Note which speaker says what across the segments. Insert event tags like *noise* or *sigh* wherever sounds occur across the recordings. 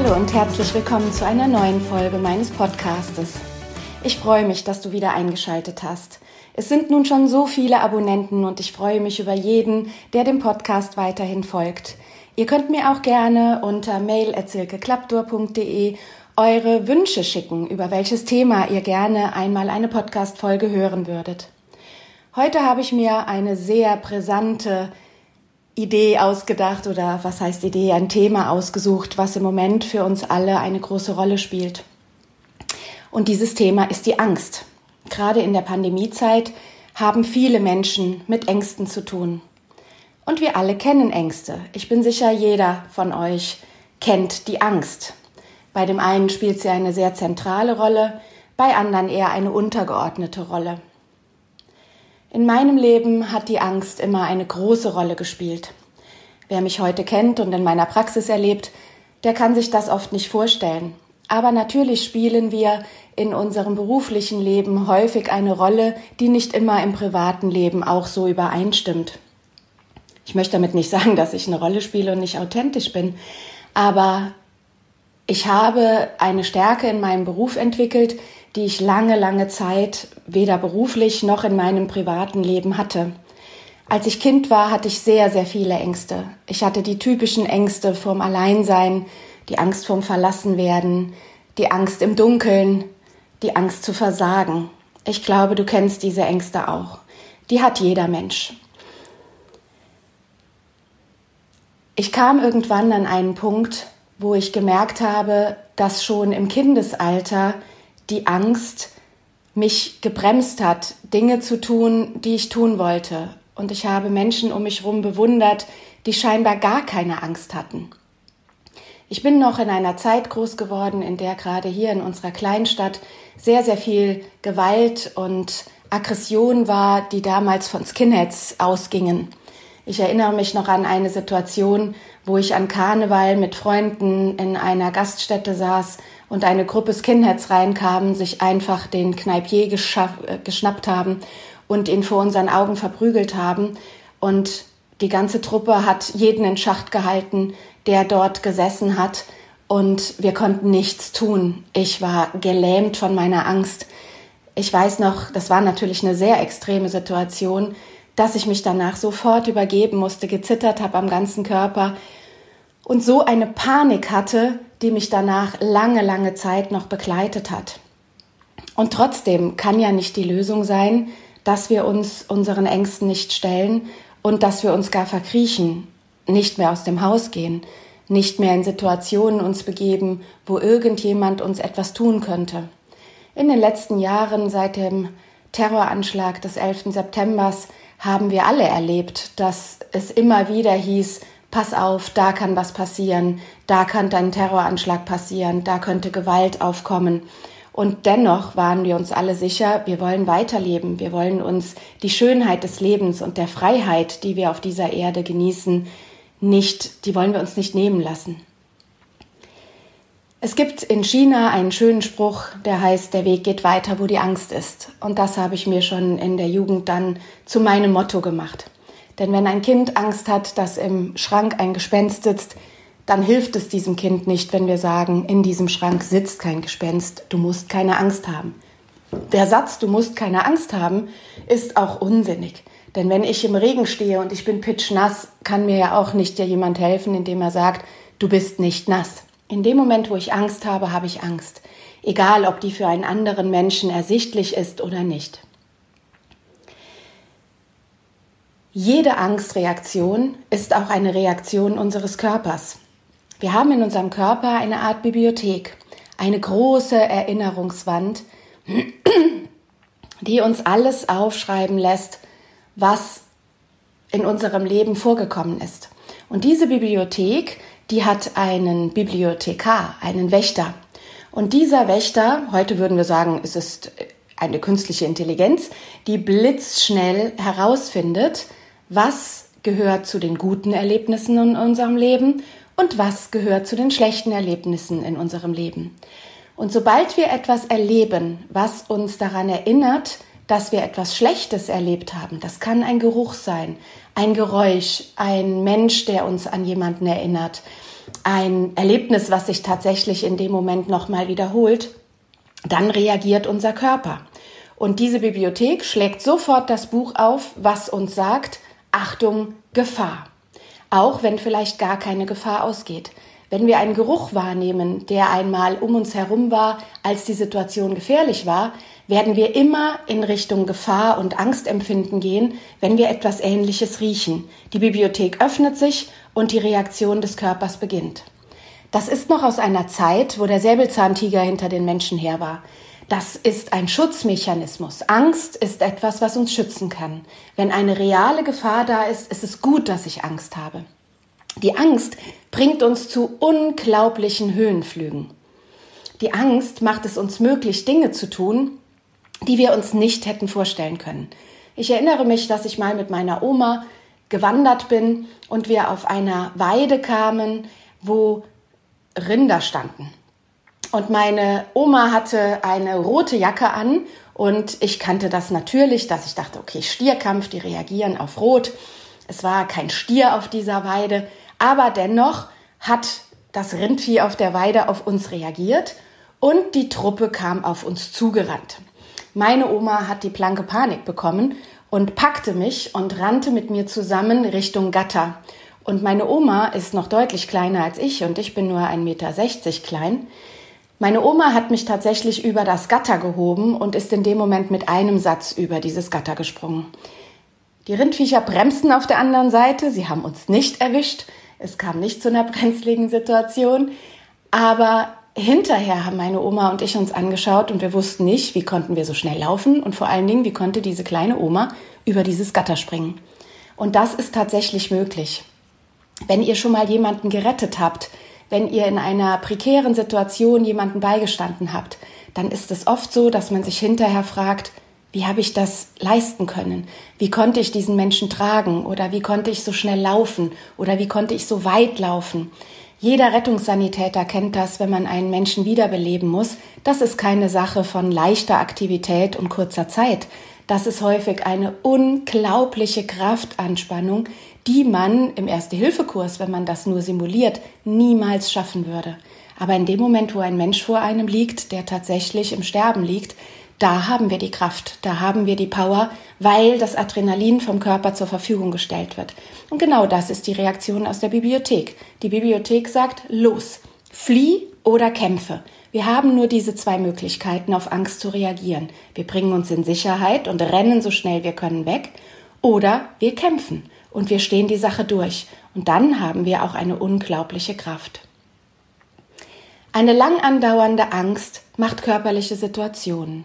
Speaker 1: Hallo und herzlich willkommen zu einer neuen Folge meines Podcastes. Ich freue mich, dass du wieder eingeschaltet hast. Es sind nun schon so viele Abonnenten und ich freue mich über jeden, der dem Podcast weiterhin folgt. Ihr könnt mir auch gerne unter mail.zirkeklaptor.de eure Wünsche schicken, über welches Thema ihr gerne einmal eine Podcast-Folge hören würdet. Heute habe ich mir eine sehr brisante Idee ausgedacht oder was heißt Idee, ein Thema ausgesucht, was im Moment für uns alle eine große Rolle spielt. Und dieses Thema ist die Angst. Gerade in der Pandemiezeit haben viele Menschen mit Ängsten zu tun. Und wir alle kennen Ängste. Ich bin sicher, jeder von euch kennt die Angst. Bei dem einen spielt sie eine sehr zentrale Rolle, bei anderen eher eine untergeordnete Rolle. In meinem Leben hat die Angst immer eine große Rolle gespielt. Wer mich heute kennt und in meiner Praxis erlebt, der kann sich das oft nicht vorstellen. Aber natürlich spielen wir in unserem beruflichen Leben häufig eine Rolle, die nicht immer im privaten Leben auch so übereinstimmt. Ich möchte damit nicht *laughs* sagen, dass ich eine Rolle spiele und nicht authentisch bin, aber ich habe eine Stärke in meinem Beruf entwickelt, die ich lange, lange Zeit weder beruflich noch in meinem privaten Leben hatte. Als ich Kind war, hatte ich sehr, sehr viele Ängste. Ich hatte die typischen Ängste vorm Alleinsein, die Angst vorm Verlassenwerden, die Angst im Dunkeln, die Angst zu versagen. Ich glaube, du kennst diese Ängste auch. Die hat jeder Mensch. Ich kam irgendwann an einen Punkt, wo ich gemerkt habe, dass schon im Kindesalter die Angst mich gebremst hat, Dinge zu tun, die ich tun wollte. Und ich habe Menschen um mich herum bewundert, die scheinbar gar keine Angst hatten. Ich bin noch in einer Zeit groß geworden, in der gerade hier in unserer Kleinstadt sehr, sehr viel Gewalt und Aggression war, die damals von Skinheads ausgingen. Ich erinnere mich noch an eine Situation, wo ich an Karneval mit Freunden in einer Gaststätte saß und eine Gruppe Skinheads reinkamen, sich einfach den Kneipier äh, geschnappt haben und ihn vor unseren Augen verprügelt haben. Und die ganze Truppe hat jeden in Schacht gehalten, der dort gesessen hat. Und wir konnten nichts tun. Ich war gelähmt von meiner Angst. Ich weiß noch, das war natürlich eine sehr extreme Situation, dass ich mich danach sofort übergeben musste, gezittert habe am ganzen Körper und so eine Panik hatte, die mich danach lange, lange Zeit noch begleitet hat. Und trotzdem kann ja nicht die Lösung sein, dass wir uns unseren Ängsten nicht stellen und dass wir uns gar verkriechen, nicht mehr aus dem Haus gehen, nicht mehr in Situationen uns begeben, wo irgendjemand uns etwas tun könnte. In den letzten Jahren seit dem Terroranschlag des 11. September haben wir alle erlebt, dass es immer wieder hieß, pass auf, da kann was passieren, da kann ein Terroranschlag passieren, da könnte Gewalt aufkommen. Und dennoch waren wir uns alle sicher, wir wollen weiterleben, wir wollen uns die Schönheit des Lebens und der Freiheit, die wir auf dieser Erde genießen, nicht, die wollen wir uns nicht nehmen lassen. Es gibt in China einen schönen Spruch, der heißt, der Weg geht weiter, wo die Angst ist. Und das habe ich mir schon in der Jugend dann zu meinem Motto gemacht. Denn wenn ein Kind Angst hat, dass im Schrank ein Gespenst sitzt, dann hilft es diesem Kind nicht, wenn wir sagen, in diesem Schrank sitzt kein Gespenst, du musst keine Angst haben. Der Satz, du musst keine Angst haben, ist auch unsinnig. Denn wenn ich im Regen stehe und ich bin pitschnass, kann mir ja auch nicht dir jemand helfen, indem er sagt, du bist nicht nass. In dem Moment, wo ich Angst habe, habe ich Angst. Egal, ob die für einen anderen Menschen ersichtlich ist oder nicht. Jede Angstreaktion ist auch eine Reaktion unseres Körpers. Wir haben in unserem Körper eine Art Bibliothek, eine große Erinnerungswand, die uns alles aufschreiben lässt, was in unserem Leben vorgekommen ist. Und diese Bibliothek, die hat einen Bibliothekar, einen Wächter. Und dieser Wächter, heute würden wir sagen, es ist eine künstliche Intelligenz, die blitzschnell herausfindet, was gehört zu den guten Erlebnissen in unserem Leben und was gehört zu den schlechten Erlebnissen in unserem Leben. Und sobald wir etwas erleben, was uns daran erinnert, dass wir etwas Schlechtes erlebt haben, das kann ein Geruch sein, ein Geräusch, ein Mensch, der uns an jemanden erinnert, ein Erlebnis, was sich tatsächlich in dem Moment nochmal wiederholt, dann reagiert unser Körper. Und diese Bibliothek schlägt sofort das Buch auf, was uns sagt, Achtung, Gefahr. Auch wenn vielleicht gar keine Gefahr ausgeht. Wenn wir einen Geruch wahrnehmen, der einmal um uns herum war, als die Situation gefährlich war, werden wir immer in Richtung Gefahr und Angstempfinden gehen, wenn wir etwas Ähnliches riechen. Die Bibliothek öffnet sich und die Reaktion des Körpers beginnt. Das ist noch aus einer Zeit, wo der Säbelzahntiger hinter den Menschen her war. Das ist ein Schutzmechanismus. Angst ist etwas, was uns schützen kann. Wenn eine reale Gefahr da ist, ist es gut, dass ich Angst habe. Die Angst bringt uns zu unglaublichen Höhenflügen. Die Angst macht es uns möglich, Dinge zu tun, die wir uns nicht hätten vorstellen können. Ich erinnere mich, dass ich mal mit meiner Oma gewandert bin und wir auf einer Weide kamen, wo Rinder standen. Und meine Oma hatte eine rote Jacke an und ich kannte das natürlich, dass ich dachte, okay, Stierkampf, die reagieren auf Rot. Es war kein Stier auf dieser Weide, aber dennoch hat das Rindvieh auf der Weide auf uns reagiert und die Truppe kam auf uns zugerannt. Meine Oma hat die blanke Panik bekommen und packte mich und rannte mit mir zusammen Richtung Gatter. Und meine Oma ist noch deutlich kleiner als ich und ich bin nur 1,60 Meter klein. Meine Oma hat mich tatsächlich über das Gatter gehoben und ist in dem Moment mit einem Satz über dieses Gatter gesprungen. Die Rindviecher bremsten auf der anderen Seite, sie haben uns nicht erwischt, es kam nicht zu einer *laughs* brenzligen Situation, aber hinterher haben meine Oma und ich uns angeschaut und wir wussten nicht, wie konnten wir so schnell laufen und vor allen Dingen, wie konnte diese kleine Oma über dieses Gatter springen. Und das ist tatsächlich möglich. Wenn ihr schon mal jemanden gerettet habt, wenn ihr in einer prekären Situation jemanden beigestanden habt, dann ist es oft so, dass man sich hinterher fragt, wie habe ich das leisten können? Wie konnte ich diesen Menschen tragen? Oder wie konnte ich so schnell laufen? Oder wie konnte ich so weit laufen? Jeder Rettungssanitäter kennt das, wenn man einen Menschen wiederbeleben muss. Das ist keine Sache von leichter Aktivität und kurzer Zeit. Das ist häufig eine unglaubliche Kraftanspannung, die man im Erste-Hilfe-Kurs, wenn man das nur simuliert, niemals schaffen würde. Aber in dem Moment, wo ein Mensch vor einem liegt, der tatsächlich im Sterben liegt, da haben wir die Kraft, da haben wir die Power, weil das Adrenalin vom Körper zur Verfügung gestellt wird. Und genau das ist die Reaktion aus der Bibliothek. Die Bibliothek sagt, los, flieh oder kämpfe. Wir haben nur diese zwei Möglichkeiten, auf Angst zu reagieren. Wir bringen uns in Sicherheit und rennen so schnell wir können weg oder wir kämpfen und wir stehen die Sache durch. Und dann haben wir auch eine unglaubliche Kraft. Eine lang andauernde Angst macht körperliche Situationen.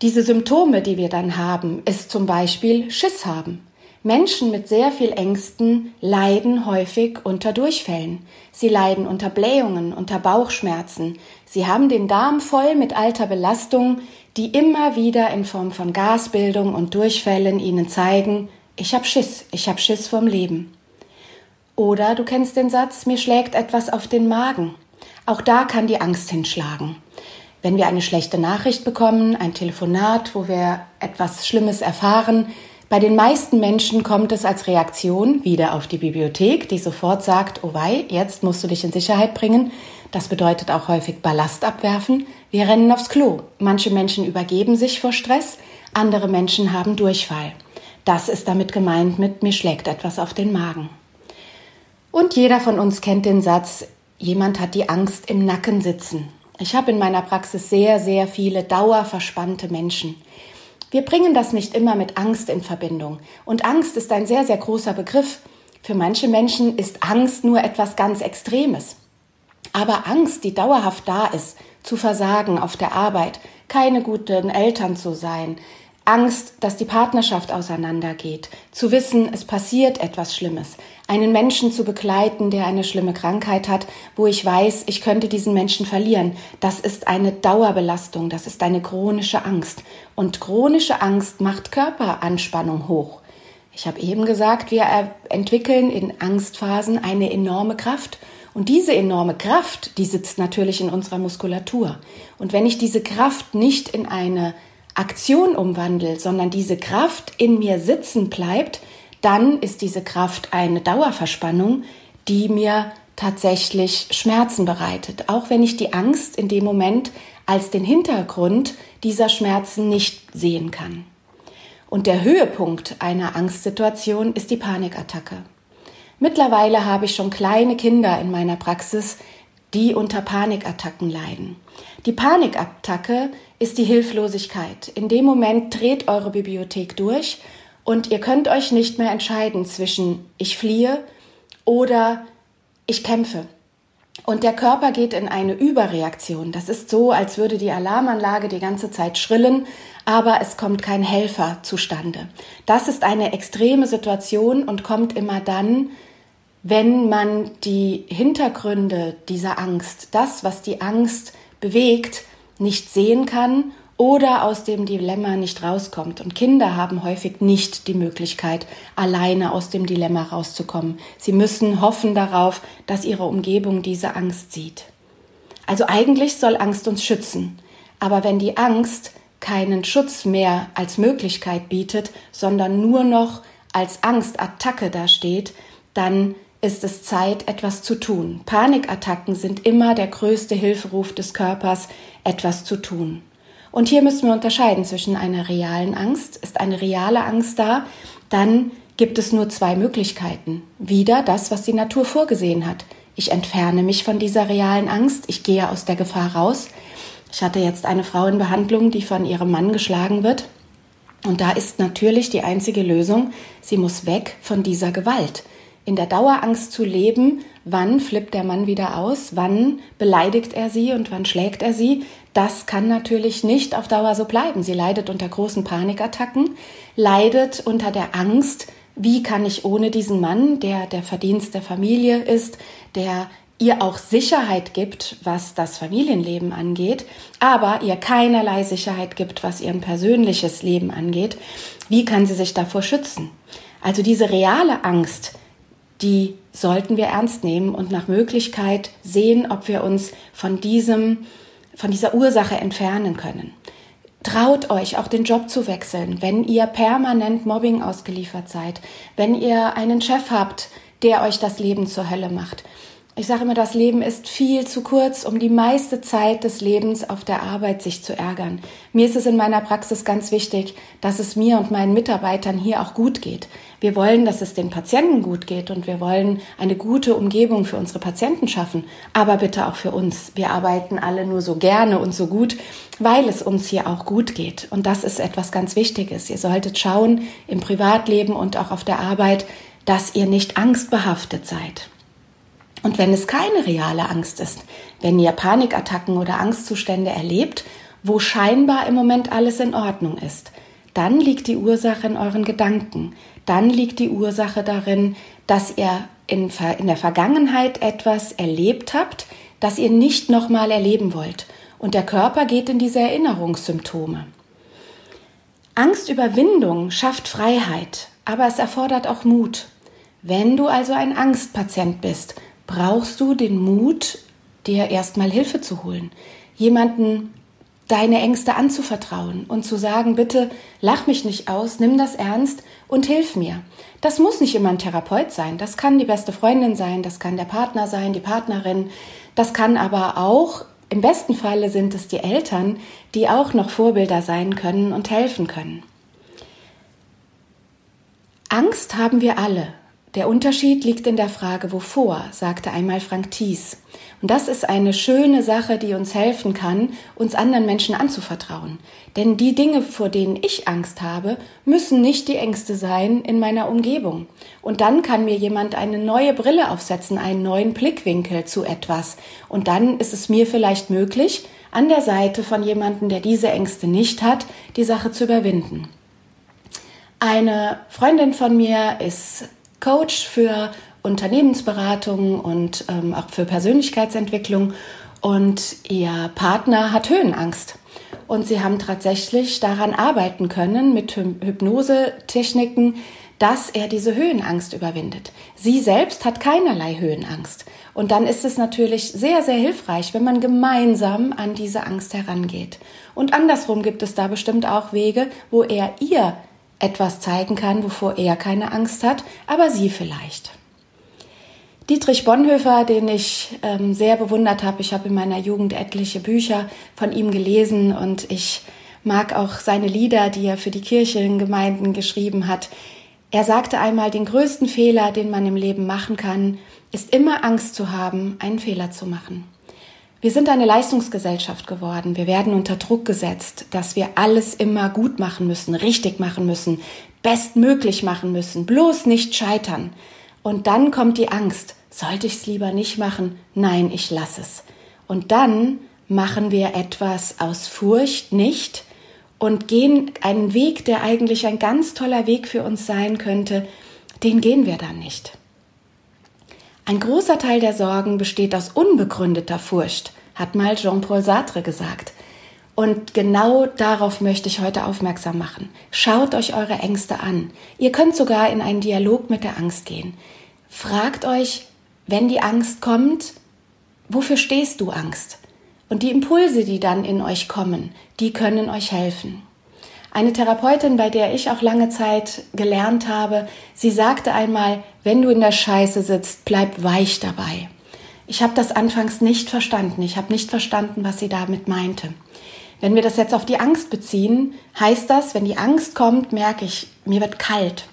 Speaker 1: Diese Symptome, die wir dann haben, ist zum Beispiel Schiss haben. Menschen mit sehr viel Ängsten leiden häufig unter Durchfällen. Sie leiden unter Blähungen, unter Bauchschmerzen. Sie haben den Darm voll mit alter Belastung, die immer wieder in Form von Gasbildung und Durchfällen ihnen zeigen, ich hab Schiss, ich hab Schiss vom Leben. Oder du kennst den Satz, mir schlägt etwas auf den Magen. Auch da kann die Angst hinschlagen. Wenn wir eine schlechte Nachricht bekommen, ein Telefonat, wo wir etwas Schlimmes erfahren, bei den meisten Menschen kommt es als Reaktion wieder auf die Bibliothek, die sofort sagt, oh wei, jetzt musst du dich in Sicherheit bringen. Das bedeutet auch häufig Ballast abwerfen. Wir rennen aufs Klo. Manche Menschen übergeben sich vor Stress, andere Menschen haben Durchfall. Das ist damit gemeint mit mir schlägt etwas auf den Magen. Und jeder von uns kennt den Satz, jemand hat die Angst im Nacken sitzen. Ich habe in meiner Praxis sehr, sehr viele dauerverspannte Menschen. Wir bringen das nicht immer mit Angst in Verbindung. Und Angst ist ein sehr, sehr großer Begriff. Für manche Menschen ist Angst nur etwas ganz Extremes. Aber Angst, die dauerhaft da ist, zu versagen auf der Arbeit, keine guten Eltern zu sein, Angst, dass die Partnerschaft auseinandergeht, zu wissen, es passiert etwas Schlimmes, einen Menschen zu begleiten, der eine schlimme Krankheit hat, wo ich weiß, ich könnte diesen Menschen verlieren. Das ist eine Dauerbelastung, das ist eine chronische Angst. Und chronische Angst macht Körperanspannung hoch. Ich habe eben gesagt, wir entwickeln in Angstphasen eine enorme Kraft. Und diese enorme Kraft, die sitzt natürlich in unserer Muskulatur. Und wenn ich diese Kraft nicht in eine Aktion umwandle, sondern diese Kraft in mir sitzen bleibt, dann ist diese Kraft eine Dauerverspannung, die mir tatsächlich Schmerzen bereitet, auch wenn ich die Angst in dem Moment als den Hintergrund dieser Schmerzen nicht sehen kann. Und der Höhepunkt einer Angstsituation ist die Panikattacke. Mittlerweile habe ich schon kleine Kinder in meiner Praxis, die unter Panikattacken leiden. Die Panikattacke ist die Hilflosigkeit. In dem Moment dreht eure Bibliothek durch und ihr könnt euch nicht mehr entscheiden zwischen ich fliehe oder ich kämpfe. Und der Körper geht in eine Überreaktion. Das ist so, als würde die Alarmanlage die ganze Zeit schrillen, aber es kommt kein Helfer zustande. Das ist eine extreme Situation und kommt immer dann, wenn man die Hintergründe dieser Angst, das, was die Angst bewegt, nicht sehen kann oder aus dem Dilemma nicht rauskommt. Und Kinder haben häufig nicht die Möglichkeit, alleine aus dem Dilemma rauszukommen. Sie müssen hoffen darauf, dass ihre Umgebung diese Angst sieht. Also eigentlich soll Angst uns schützen. Aber wenn die Angst keinen Schutz mehr als Möglichkeit bietet, sondern nur noch als Angstattacke dasteht, dann ist es Zeit, etwas zu tun. Panikattacken sind immer der größte Hilferuf des Körpers, etwas zu tun. Und hier müssen wir unterscheiden zwischen einer realen Angst. Ist eine reale Angst da, dann gibt es nur zwei Möglichkeiten. Wieder das, was die Natur vorgesehen hat. Ich entferne mich von dieser realen Angst, ich gehe aus der Gefahr raus. Ich hatte jetzt eine Frau in Behandlung, die von ihrem Mann geschlagen wird. Und da ist natürlich die einzige Lösung, sie muss weg von dieser Gewalt in der Dauerangst zu leben, wann flippt der Mann wieder aus, wann beleidigt er sie und wann schlägt er sie, das kann natürlich nicht auf Dauer so bleiben. Sie leidet unter großen Panikattacken, leidet unter der Angst, wie kann ich ohne diesen Mann, der der Verdienst der Familie ist, der ihr auch Sicherheit gibt, was das Familienleben angeht, aber ihr keinerlei Sicherheit gibt, was ihr persönliches Leben angeht, wie kann sie sich davor schützen? Also diese reale Angst, die sollten wir ernst nehmen und nach Möglichkeit sehen, ob wir uns von diesem, von dieser Ursache entfernen können. Traut euch auch den Job zu wechseln, wenn ihr permanent Mobbing ausgeliefert seid, wenn ihr einen Chef habt, der euch das Leben zur Hölle macht. Ich sage immer, das Leben ist viel zu kurz, um die meiste Zeit des Lebens auf der Arbeit sich zu ärgern. Mir ist es in meiner Praxis ganz wichtig, dass es mir und meinen Mitarbeitern hier auch gut geht. Wir wollen, dass es den Patienten gut geht und wir wollen eine gute Umgebung für unsere Patienten schaffen, aber bitte auch für uns. Wir arbeiten alle nur so gerne und so gut, weil es uns hier auch gut geht. Und das ist etwas ganz Wichtiges. Ihr solltet schauen im Privatleben und auch auf der Arbeit, dass ihr nicht angstbehaftet seid. Und wenn es keine reale Angst ist, wenn ihr Panikattacken oder Angstzustände erlebt, wo scheinbar im Moment alles in Ordnung ist, dann liegt die Ursache in euren Gedanken. Dann liegt die Ursache darin, dass ihr in, in der Vergangenheit etwas erlebt habt, das ihr nicht nochmal erleben wollt. Und der Körper geht in diese Erinnerungssymptome. Angstüberwindung schafft Freiheit, aber es erfordert auch Mut. Wenn du also ein Angstpatient bist, brauchst du den Mut, dir erstmal Hilfe zu holen, jemanden deine Ängste anzuvertrauen und zu sagen, bitte lach mich nicht aus, nimm das ernst und hilf mir. Das muss nicht immer ein Therapeut sein, das kann die beste Freundin sein, das kann der Partner sein, die Partnerin, das kann aber auch, im besten Falle sind es die Eltern, die auch noch Vorbilder sein können und helfen können. Angst haben wir alle. Der Unterschied liegt in der Frage, wovor, sagte einmal Frank Thies. Und das ist eine schöne Sache, die uns helfen kann, uns anderen Menschen anzuvertrauen. Denn die Dinge, vor denen ich Angst habe, müssen nicht die Ängste sein in meiner Umgebung. Und dann kann mir jemand eine neue Brille aufsetzen, einen neuen Blickwinkel zu etwas. Und dann ist es mir vielleicht möglich, an der Seite von jemandem, der diese Ängste nicht hat, die Sache zu überwinden. Eine Freundin von mir ist Coach für Unternehmensberatung und ähm, auch für Persönlichkeitsentwicklung und ihr Partner hat Höhenangst. Und sie haben tatsächlich daran arbeiten können mit Hypnosetechniken, dass er diese Höhenangst überwindet. Sie selbst hat keinerlei Höhenangst. Und dann ist es natürlich sehr, sehr hilfreich, wenn man gemeinsam an diese Angst herangeht. Und andersrum gibt es da bestimmt auch Wege, wo er ihr etwas zeigen kann, wovor er keine Angst hat, aber sie vielleicht. Dietrich Bonhoeffer, den ich ähm, sehr bewundert habe, ich habe in meiner Jugend etliche Bücher von ihm gelesen und ich mag auch seine Lieder, die er für die Kirchengemeinden geschrieben hat. Er sagte einmal, den größten Fehler, den man im Leben machen kann, ist immer Angst zu haben, einen Fehler zu machen. Wir sind eine Leistungsgesellschaft geworden. Wir werden unter Druck gesetzt, dass wir alles immer gut machen müssen, richtig machen müssen, bestmöglich machen müssen, bloß nicht scheitern. Und dann kommt die Angst. Sollte ich es lieber nicht machen? Nein, ich lasse es. Und dann machen wir etwas aus Furcht nicht, und gehen einen Weg, der eigentlich ein ganz toller Weg für uns sein könnte, den gehen wir dann nicht. Ein großer Teil der Sorgen besteht aus unbegründeter Furcht, hat mal Jean-Paul Sartre gesagt. Und genau darauf möchte ich heute aufmerksam machen. Schaut euch eure Ängste an. Ihr könnt sogar in einen Dialog mit der Angst gehen. Fragt euch, wenn die Angst kommt, wofür stehst du Angst? Und die Impulse, die dann in euch kommen, die können euch helfen. Eine Therapeutin, bei der ich auch lange Zeit gelernt habe, sie sagte einmal, wenn du in der Scheiße sitzt, bleib weich dabei. Ich habe das anfangs nicht verstanden. Ich habe nicht verstanden, was sie damit meinte. Wenn wir das jetzt auf die Angst beziehen, heißt das, wenn die Angst kommt, merke ich, mir wird kalt.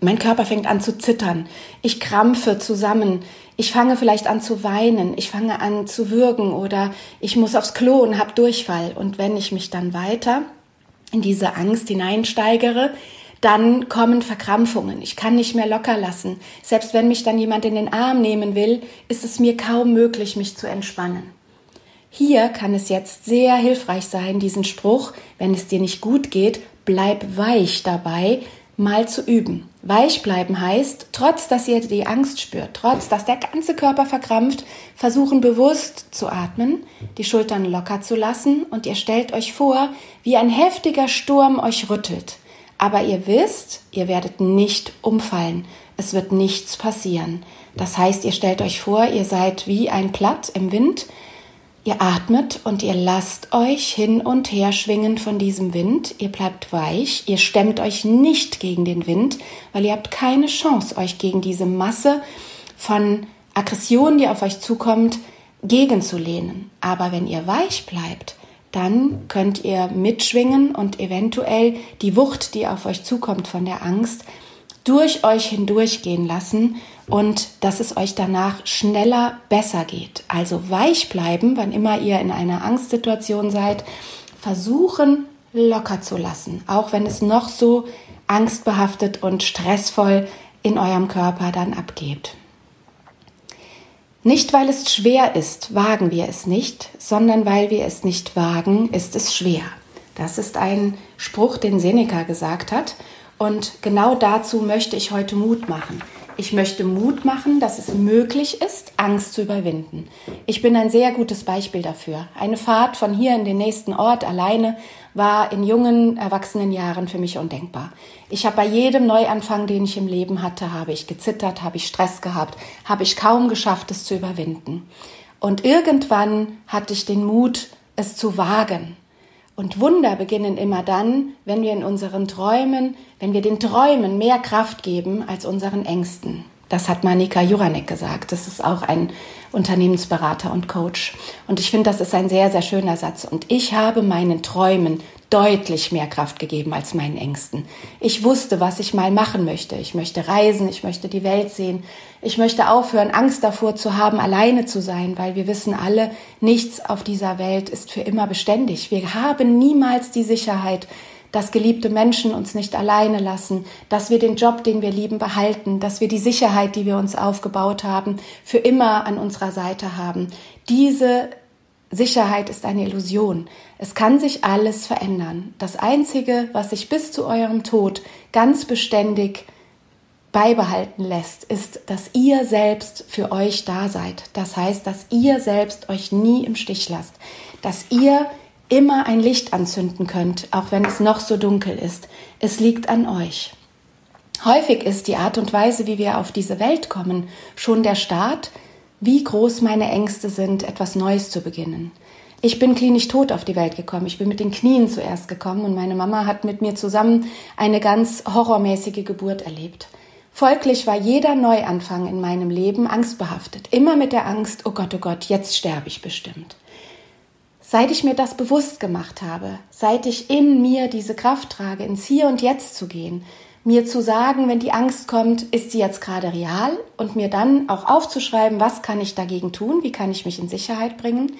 Speaker 1: Mein Körper fängt an zu zittern. Ich krampfe zusammen. Ich fange vielleicht an zu weinen. Ich fange an zu würgen oder ich muss aufs Klo und habe Durchfall. Und wenn ich mich dann weiter in diese Angst hineinsteigere, dann kommen Verkrampfungen. Ich kann nicht mehr locker lassen. Selbst wenn mich dann jemand in den Arm nehmen will, ist es mir kaum möglich, mich zu entspannen. Hier kann es jetzt sehr hilfreich sein, diesen Spruch, wenn es dir nicht gut geht, bleib weich dabei, mal zu üben. Weich bleiben heißt, trotz dass ihr die Angst spürt, trotz dass der ganze Körper verkrampft, versuchen bewusst zu atmen, die Schultern locker zu lassen und ihr stellt euch vor, wie ein heftiger Sturm euch rüttelt. Aber ihr wisst, ihr werdet nicht umfallen. Es wird nichts passieren. Das heißt, ihr stellt euch vor, ihr seid wie ein Blatt im Wind Ihr atmet und ihr lasst euch hin und her schwingen von diesem Wind. Ihr bleibt weich, ihr stemmt euch nicht gegen den Wind, weil ihr habt keine Chance, euch gegen diese Masse von Aggression, die auf euch zukommt, gegenzulehnen. Aber wenn ihr weich bleibt, dann könnt ihr mitschwingen und eventuell die Wucht, die auf euch zukommt von der Angst, durch euch hindurchgehen lassen und dass es euch danach schneller besser geht. Also weich bleiben, wann immer ihr in einer Angstsituation seid, versuchen locker zu lassen, auch wenn es noch so angstbehaftet und stressvoll in eurem Körper dann abgeht. Nicht weil es schwer ist, wagen wir es nicht, sondern weil wir es nicht wagen, ist es schwer. Das ist ein Spruch, den Seneca gesagt hat. Und genau dazu möchte ich heute Mut machen. Ich möchte Mut machen, dass es möglich ist, Angst zu überwinden. Ich bin ein sehr gutes Beispiel dafür. Eine Fahrt von hier in den nächsten Ort alleine war in jungen, erwachsenen Jahren für mich undenkbar. Ich habe bei jedem Neuanfang, den ich im Leben hatte, habe ich gezittert, habe ich Stress gehabt, habe ich kaum geschafft, es zu überwinden. Und irgendwann hatte ich den Mut, es zu wagen. Und Wunder beginnen immer dann, wenn wir in unseren Träumen, wenn wir den Träumen mehr Kraft geben als unseren Ängsten. Das hat Manika Juranek gesagt. Das ist auch ein Unternehmensberater und Coach. Und ich finde, das ist ein sehr, sehr schöner Satz. Und ich habe meinen Träumen deutlich mehr Kraft gegeben als meinen Ängsten. Ich wusste, was ich mal machen möchte. Ich möchte reisen, ich möchte die Welt sehen. Ich möchte aufhören, Angst davor zu haben, alleine zu sein, weil wir wissen alle, nichts auf dieser Welt ist für immer beständig. Wir haben niemals die Sicherheit, dass geliebte Menschen uns nicht alleine lassen, dass wir den Job, den wir lieben, behalten, dass wir die Sicherheit, die wir uns aufgebaut haben, für immer an unserer Seite haben. Diese Sicherheit ist eine Illusion. Es kann sich alles verändern. Das Einzige, was sich bis zu eurem Tod ganz beständig beibehalten lässt, ist, dass ihr selbst für euch da seid. Das heißt, dass ihr selbst euch nie im Stich lasst. Dass ihr immer ein Licht anzünden könnt, auch wenn es noch so dunkel ist. Es liegt an euch. Häufig ist die Art und Weise, wie wir auf diese Welt kommen, schon der Start, wie groß meine Ängste sind, etwas Neues zu beginnen. Ich bin klinisch tot auf die Welt gekommen. Ich bin mit den Knien zuerst gekommen und meine Mama hat mit mir zusammen eine ganz horrormäßige Geburt erlebt. Folglich war jeder Neuanfang in meinem Leben angstbehaftet. Immer mit der Angst, oh Gott, oh Gott, jetzt sterbe ich bestimmt. Seit ich mir das bewusst gemacht habe, seit ich in mir diese Kraft trage, ins Hier und Jetzt zu gehen, mir zu sagen, wenn die Angst kommt, ist sie jetzt gerade real und mir dann auch aufzuschreiben, was kann ich dagegen tun, wie kann ich mich in Sicherheit bringen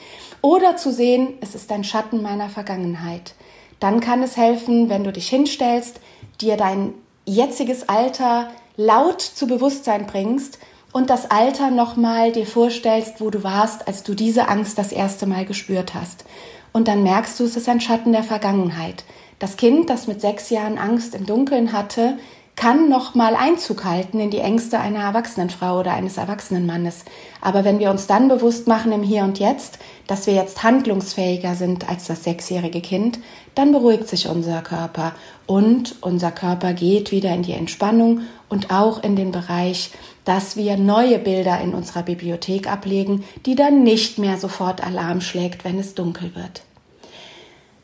Speaker 1: oder zu sehen, es ist ein Schatten meiner Vergangenheit. Dann kann es helfen, wenn du dich hinstellst, dir dein jetziges Alter laut zu Bewusstsein bringst und das Alter nochmal dir vorstellst, wo du warst, als du diese Angst das erste Mal gespürt hast. Und dann merkst du, es ist ein Schatten der Vergangenheit. Das Kind, das mit sechs Jahren Angst im Dunkeln hatte, kann noch mal Einzug halten in die Ängste einer erwachsenen Frau oder eines erwachsenen Mannes. Aber wenn wir uns dann bewusst machen im Hier und Jetzt, dass wir jetzt handlungsfähiger sind als das sechsjährige Kind, dann beruhigt sich unser Körper und unser Körper geht wieder in die Entspannung und auch in den Bereich, dass wir neue Bilder in unserer Bibliothek ablegen, die dann nicht mehr sofort Alarm schlägt, wenn es dunkel wird.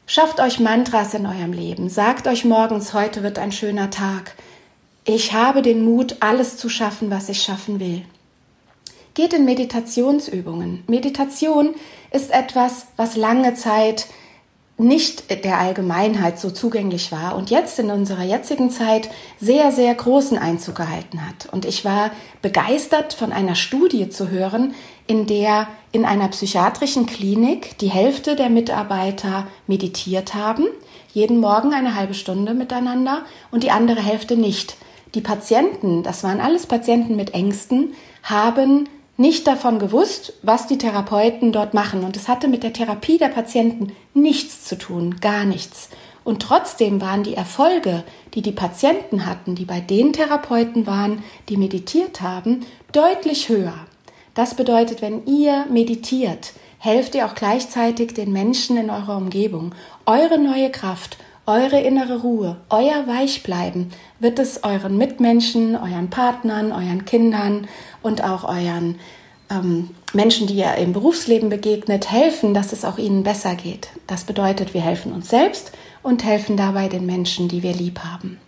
Speaker 1: Schafft euch Mantras in eurem Leben. Sagt euch morgens, heute wird ein schöner Tag. Ich habe den Mut, alles zu schaffen, was ich schaffen will. Geht in Meditationsübungen. Meditation ist etwas, was lange Zeit nicht der Allgemeinheit so zugänglich war und jetzt in unserer jetzigen Zeit sehr, sehr großen Einzug gehalten hat. Und ich war begeistert von einer Studie zu hören, in der in einer psychiatrischen Klinik die Hälfte der Mitarbeiter meditiert haben, jeden Morgen eine halbe Stunde miteinander und die andere Hälfte nicht. Die Patienten, das waren alles Patienten mit Ängsten, haben nicht davon gewusst, was die Therapeuten dort machen. Und es hatte mit der Therapie der Patienten nichts zu tun, gar nichts. Und trotzdem waren die Erfolge, die die Patienten hatten, die bei den Therapeuten waren, die meditiert haben, deutlich höher. Das bedeutet, wenn ihr meditiert, helft ihr auch gleichzeitig den Menschen in eurer Umgebung. Eure neue Kraft, eure innere Ruhe, euer Weichbleiben wird es euren Mitmenschen, euren Partnern, euren Kindern und auch euren ähm, Menschen, die ihr im Berufsleben begegnet, helfen, dass es auch ihnen besser geht. Das bedeutet, wir helfen uns selbst und helfen dabei den Menschen, die wir lieb haben.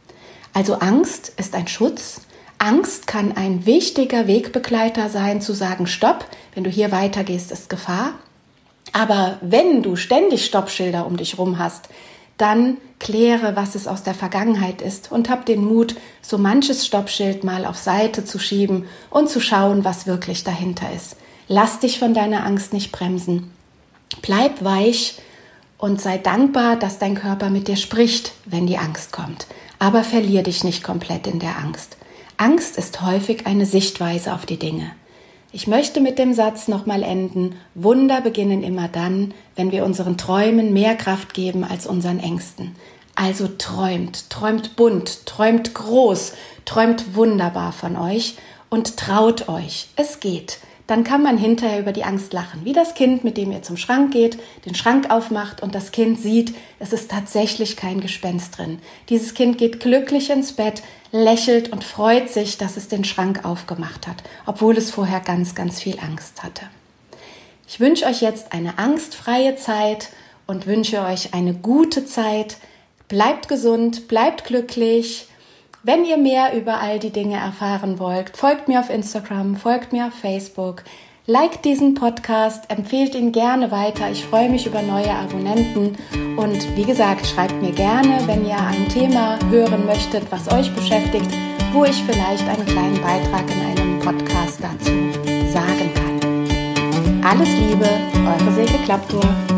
Speaker 1: Also Angst ist ein Schutz, Angst kann ein wichtiger Wegbegleiter sein, zu sagen, stopp, wenn du hier weitergehst, ist Gefahr. Aber wenn du ständig Stoppschilder um dich rum hast, dann kläre, was es aus der Vergangenheit ist und hab den Mut, so manches Stoppschild mal auf Seite zu schieben und zu schauen, was wirklich dahinter ist. Lass dich von deiner Angst nicht bremsen. Bleib weich und sei dankbar, dass dein Körper mit dir spricht, wenn die Angst kommt. Aber verlier dich nicht komplett in der Angst. Angst ist häufig eine Sichtweise auf die Dinge. Ich möchte mit dem Satz nochmal enden. Wunder beginnen immer dann, wenn wir unseren Träumen mehr Kraft geben als unseren Ängsten. Also träumt, träumt bunt, träumt groß, träumt wunderbar von euch und traut euch. Es geht dann kann man hinterher über die Angst lachen. Wie das Kind, mit dem ihr zum Schrank geht, den Schrank aufmacht und das Kind sieht, es ist tatsächlich kein Gespenst drin. Dieses Kind geht glücklich ins Bett, lächelt und freut sich, dass es den Schrank aufgemacht hat, obwohl es vorher ganz, ganz viel Angst hatte. Ich wünsche euch jetzt eine angstfreie Zeit und wünsche euch eine gute Zeit. Bleibt gesund, bleibt glücklich wenn ihr mehr über all die Dinge erfahren wollt, folgt mir auf Instagram, folgt mir auf Facebook, liked diesen Podcast, empfehlt ihn gerne weiter. Ich freue mich über neue Abonnenten und wie gesagt, schreibt mir gerne, wenn ihr ein Thema hören möchtet, was euch beschäftigt, wo ich vielleicht einen kleinen Beitrag in einem Podcast dazu sagen kann. Alles Liebe, eure Silke Klappdorf.